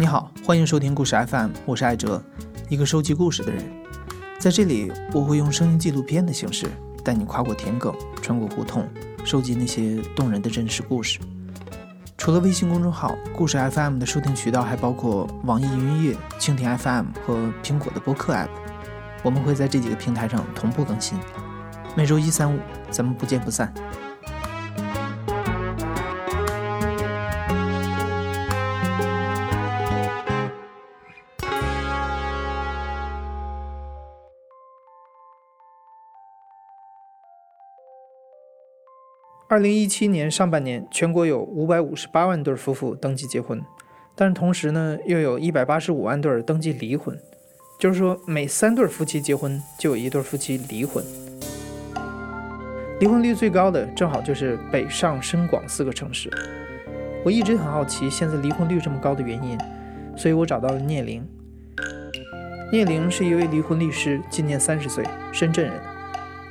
你好，欢迎收听故事 FM，我是艾哲，一个收集故事的人。在这里，我会用声音纪录片的形式，带你跨过田埂，穿过胡同，收集那些动人的真实故事。除了微信公众号“故事 FM” 的收听渠道，还包括网易云音乐、蜻蜓 FM 和苹果的播客 App。我们会在这几个平台上同步更新，每周一、三、五，咱们不见不散。二零一七年上半年，全国有五百五十八万对夫妇登记结婚，但是同时呢，又有一百八十五万对登记离婚，就是说每三对夫妻结婚就有一对夫妻离婚。离婚率最高的正好就是北上深广四个城市。我一直很好奇现在离婚率这么高的原因，所以我找到了聂玲。聂玲是一位离婚律师，今年三十岁，深圳人。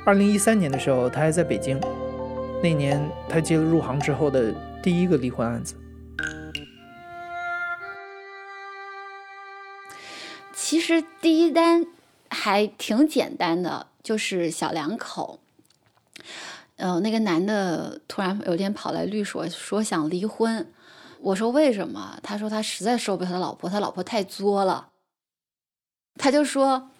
二零一三年的时候，她还在北京。那年，他接了入行之后的第一个离婚案子。其实第一单还挺简单的，就是小两口。呃，那个男的突然有天跑来律所说想离婚，我说为什么？他说他实在受不了他老婆，他老婆太作了。他就说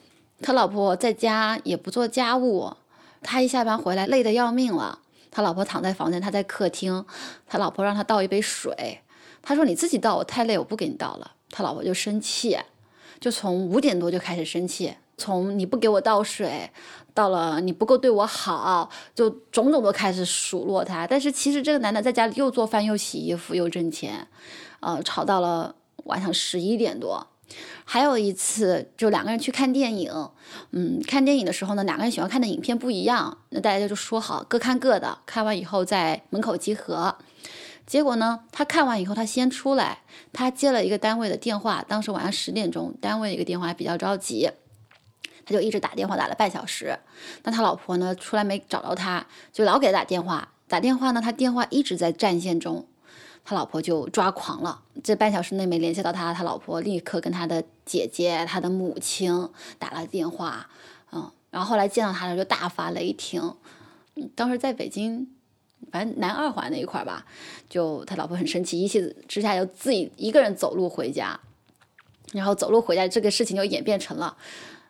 他老婆在家也不做家务，他一下班回来累得要命了。他老婆躺在房间，他在客厅。他老婆让他倒一杯水，他说：“你自己倒，我太累，我不给你倒了。”他老婆就生气，就从五点多就开始生气，从你不给我倒水，到了你不够对我好，就种种都开始数落他。但是其实这个男的在家里又做饭又洗衣服又挣钱，呃，吵到了晚上十一点多。还有一次，就两个人去看电影，嗯，看电影的时候呢，两个人喜欢看的影片不一样，那大家就说好各看各的，看完以后在门口集合。结果呢，他看完以后他先出来，他接了一个单位的电话，当时晚上十点钟，单位一个电话比较着急，他就一直打电话打了半小时。那他老婆呢出来没找到他，就老给他打电话，打电话呢他电话一直在占线中。他老婆就抓狂了，这半小时内没联系到他，他老婆立刻跟他的姐姐、他的母亲打了电话，嗯，然后后来见到他的时候就大发雷霆。当时在北京，反正南二环那一块吧，就他老婆很生气，一气之下就自己一个人走路回家，然后走路回家这个事情就演变成了，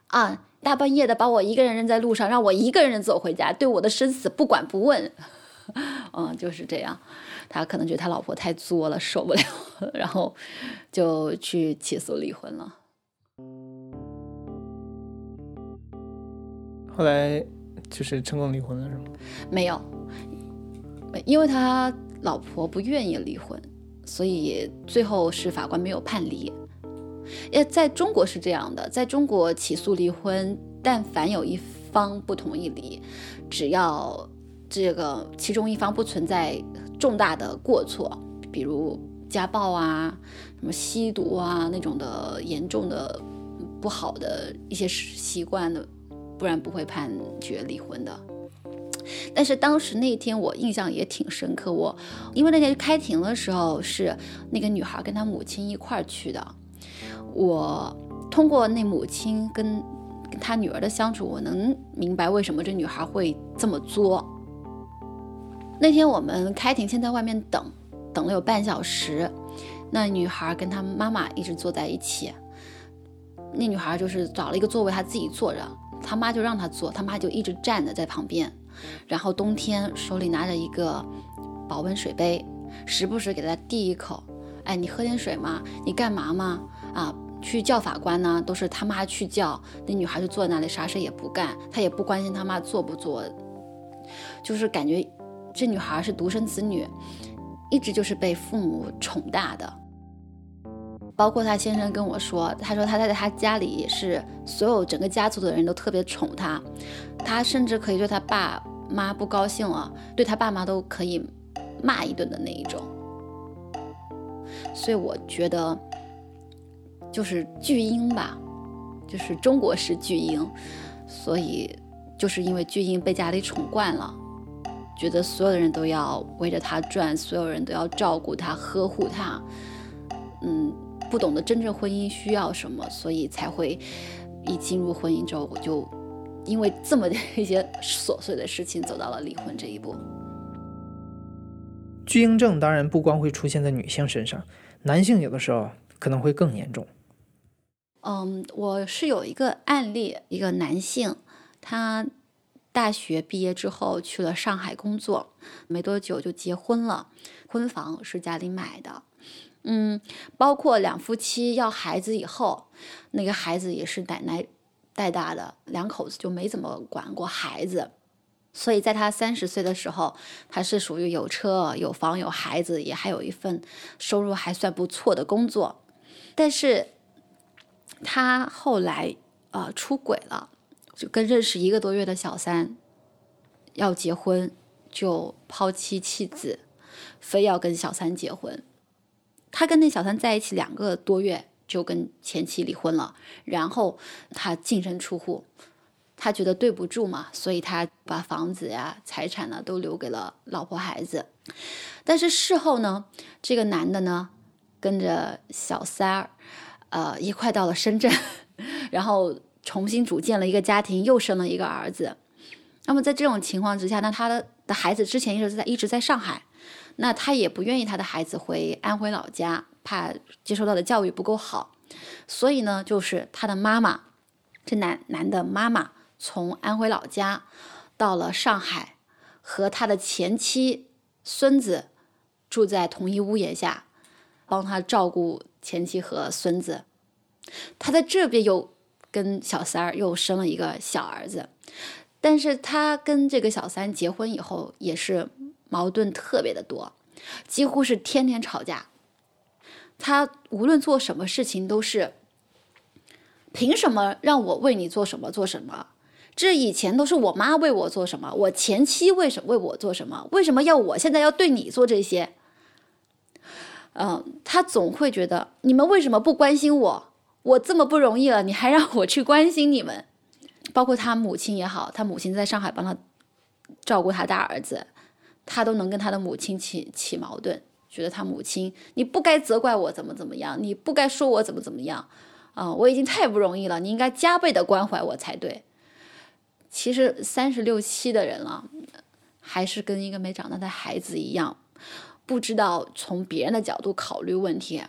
啊，大半夜的把我一个人扔在路上，让我一个人走回家，对我的生死不管不问，嗯，就是这样。他可能觉得他老婆太作了，受不了，然后就去起诉离婚了。后来就是成功离婚了，是吗？没有，因为他老婆不愿意离婚，所以最后是法官没有判离。呃，在中国是这样的，在中国起诉离婚，但凡有一方不同意离，只要这个其中一方不存在。重大的过错，比如家暴啊、什么吸毒啊那种的严重的不好的一些习惯的，不然不会判决离婚的。但是当时那天我印象也挺深刻，我因为那天开庭的时候是那个女孩跟她母亲一块儿去的，我通过那母亲跟跟她女儿的相处，我能明白为什么这女孩会这么作。那天我们开庭，先在外面等，等了有半小时。那女孩跟她妈妈一直坐在一起。那女孩就是找了一个座位，她自己坐着，她妈就让她坐，她妈就一直站着在旁边。然后冬天手里拿着一个保温水杯，时不时给她递一口。哎，你喝点水吗？你干嘛吗？啊，去叫法官呢，都是他妈去叫。那女孩就坐在那里，啥事也不干，她也不关心他妈做不做，就是感觉。这女孩是独生子女，一直就是被父母宠大的。包括她先生跟我说，他说他在他家里也是所有整个家族的人都特别宠她，他甚至可以对他爸妈不高兴了，对他爸妈都可以骂一顿的那一种。所以我觉得，就是巨婴吧，就是中国式巨婴，所以就是因为巨婴被家里宠惯了。觉得所有的人都要围着他转，所有人都要照顾他、呵护他，嗯，不懂得真正婚姻需要什么，所以才会一进入婚姻之后，我就因为这么 一些琐碎的事情走到了离婚这一步。巨婴症当然不光会出现在女性身上，男性有的时候可能会更严重。嗯，我是有一个案例，一个男性，他大学毕业之后去了上海工作，没多久就结婚了，婚房是家里买的。嗯，包括两夫妻要孩子以后，那个孩子也是奶奶带大的，两口子就没怎么管过孩子。所以在他三十岁的时候，他是属于有车有房有孩子，也还有一份收入还算不错的工作。但是他后来呃出轨了，就跟认识一个多月的小三要结婚，就抛妻弃子，非要跟小三结婚。他跟那小三在一起两个多月，就跟前妻离婚了。然后他净身出户，他觉得对不住嘛，所以他把房子呀、财产呢都留给了老婆孩子。但是事后呢，这个男的呢，跟着小三儿，呃，一块到了深圳，然后重新组建了一个家庭，又生了一个儿子。那么在这种情况之下，那他的的孩子之前一直在一直在上海。那他也不愿意他的孩子回安徽老家，怕接受到的教育不够好，所以呢，就是他的妈妈，这男男的妈妈从安徽老家到了上海，和他的前妻、孙子住在同一屋檐下，帮他照顾前妻和孙子。他在这边有跟小三儿又生了一个小儿子，但是他跟这个小三结婚以后也是。矛盾特别的多，几乎是天天吵架。他无论做什么事情都是，凭什么让我为你做什么做什么？这以前都是我妈为我做什么，我前妻为什么为我做什么？为什么要我现在要对你做这些？嗯，他总会觉得你们为什么不关心我？我这么不容易了，你还让我去关心你们？包括他母亲也好，他母亲在上海帮他照顾他大儿子。他都能跟他的母亲起起矛盾，觉得他母亲你不该责怪我怎么怎么样，你不该说我怎么怎么样，啊，我已经太不容易了，你应该加倍的关怀我才对。其实三十六七的人了，还是跟一个没长大的孩子一样，不知道从别人的角度考虑问题，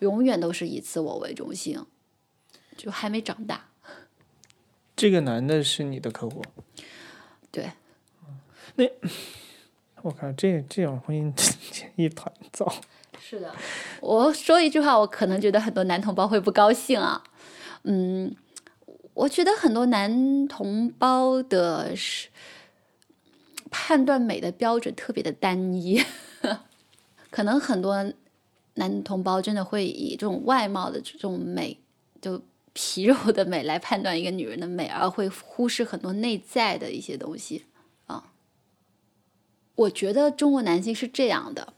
永远都是以自我为中心，就还没长大。这个男的是你的客户？对，那。我靠这这种婚姻一团糟。是的，我说一句话，我可能觉得很多男同胞会不高兴啊。嗯，我觉得很多男同胞的是判断美的标准特别的单一，可能很多男同胞真的会以这种外貌的这种美，就皮肉的美来判断一个女人的美，而会忽视很多内在的一些东西啊。我觉得中国男性是这样的，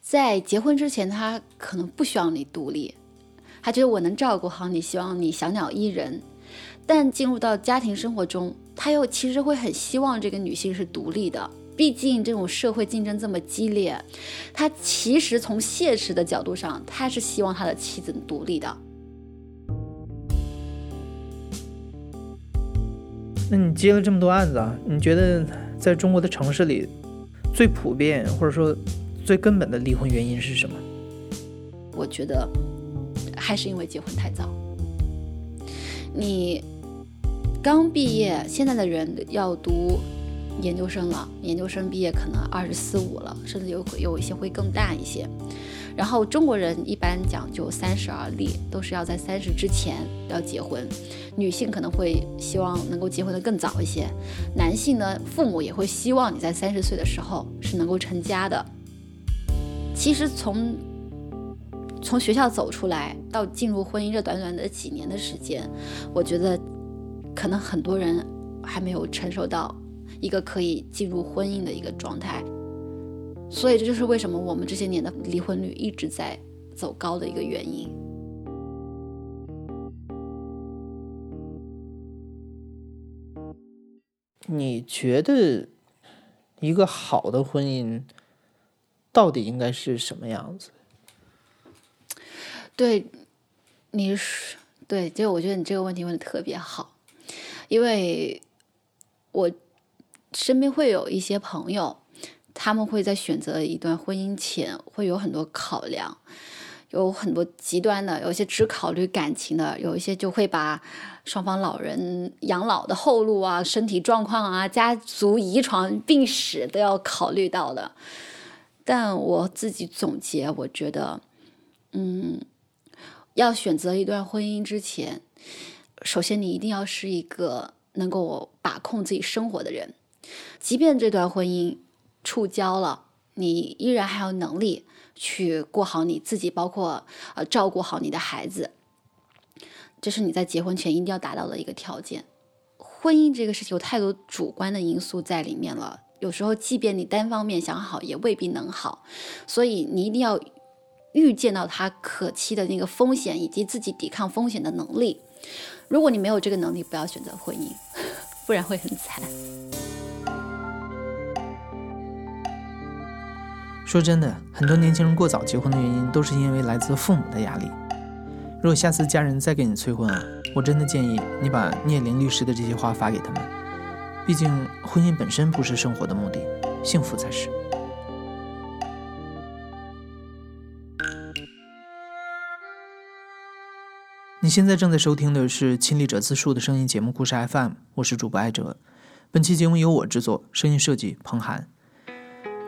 在结婚之前，他可能不需要你独立，他觉得我能照顾好你，希望你小鸟依人。但进入到家庭生活中，他又其实会很希望这个女性是独立的。毕竟这种社会竞争这么激烈，他其实从现实的角度上，他是希望他的妻子独立的。那你接了这么多案子啊？你觉得在中国的城市里？最普遍或者说最根本的离婚原因是什么？我觉得还是因为结婚太早。你刚毕业，现在的人要读研究生了，研究生毕业可能二十四五了，甚至有有一些会更大一些。然后中国人一般讲究三十而立，都是要在三十之前要结婚。女性可能会希望能够结婚的更早一些，男性呢，父母也会希望你在三十岁的时候是能够成家的。其实从从学校走出来到进入婚姻这短短的几年的时间，我觉得可能很多人还没有承受到一个可以进入婚姻的一个状态。所以这就是为什么我们这些年的离婚率一直在走高的一个原因。你觉得一个好的婚姻到底应该是什么样子？对，你是对，就我觉得你这个问题问的特别好，因为我身边会有一些朋友，他们会在选择一段婚姻前会有很多考量，有很多极端的，有些只考虑感情的，有一些就会把双方老人养老的后路啊、身体状况啊、家族遗传病史都要考虑到的。但我自己总结，我觉得，嗯，要选择一段婚姻之前，首先你一定要是一个能够把控自己生活的人，即便这段婚姻触礁了，你依然还有能力去过好你自己，包括呃照顾好你的孩子，这是你在结婚前一定要达到的一个条件。婚姻这个事情有太多主观的因素在里面了。有时候，即便你单方面想好，也未必能好，所以你一定要预见到他可期的那个风险，以及自己抵抗风险的能力。如果你没有这个能力，不要选择婚姻，不然会很惨。说真的，很多年轻人过早结婚的原因，都是因为来自父母的压力。如果下次家人再给你催婚啊，我真的建议你把聂林律师的这些话发给他们。毕竟，婚姻本身不是生活的目的，幸福才是。你现在正在收听的是《亲历者自述》的声音节目《故事 FM》，我是主播艾哲。本期节目由我制作，声音设计彭涵。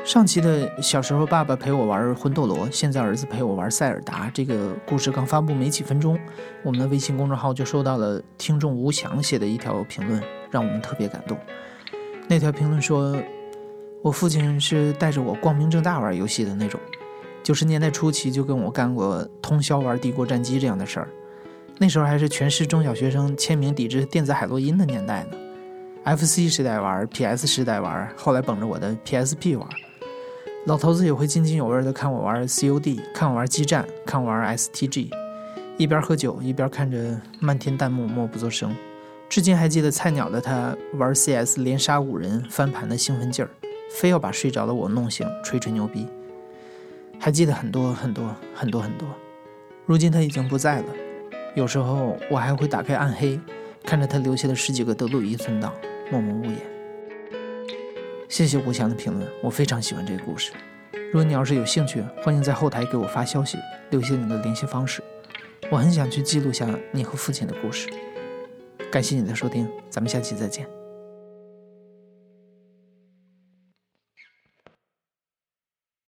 上期的小时候爸爸陪我玩魂斗罗，现在儿子陪我玩塞尔达，这个故事刚发布没几分钟，我们的微信公众号就收到了听众吴翔写的一条评论。让我们特别感动。那条评论说：“我父亲是带着我光明正大玩游戏的那种，九十年代初期就跟我干过通宵玩《帝国战机》这样的事儿。那时候还是全市中小学生签名抵制电子海洛因的年代呢。FC 时代玩，PS 时代玩，后来捧着我的 PSP 玩。老头子也会津津有味地看我玩 COD，看我玩激战，看我玩 STG，一边喝酒一边看着漫天弹幕，默不作声。”至今还记得菜鸟的他玩 CS 连杀五人翻盘的兴奋劲儿，非要把睡着的我弄醒吹吹牛逼。还记得很多很多很多很多。如今他已经不在了，有时候我还会打开暗黑，看着他留下的十几个德鲁伊存档，默默无言。谢谢吴翔的评论，我非常喜欢这个故事。如果你要是有兴趣，欢迎在后台给我发消息，留下你的联系方式。我很想去记录下你和父亲的故事。感谢你的收听，咱们下期再见。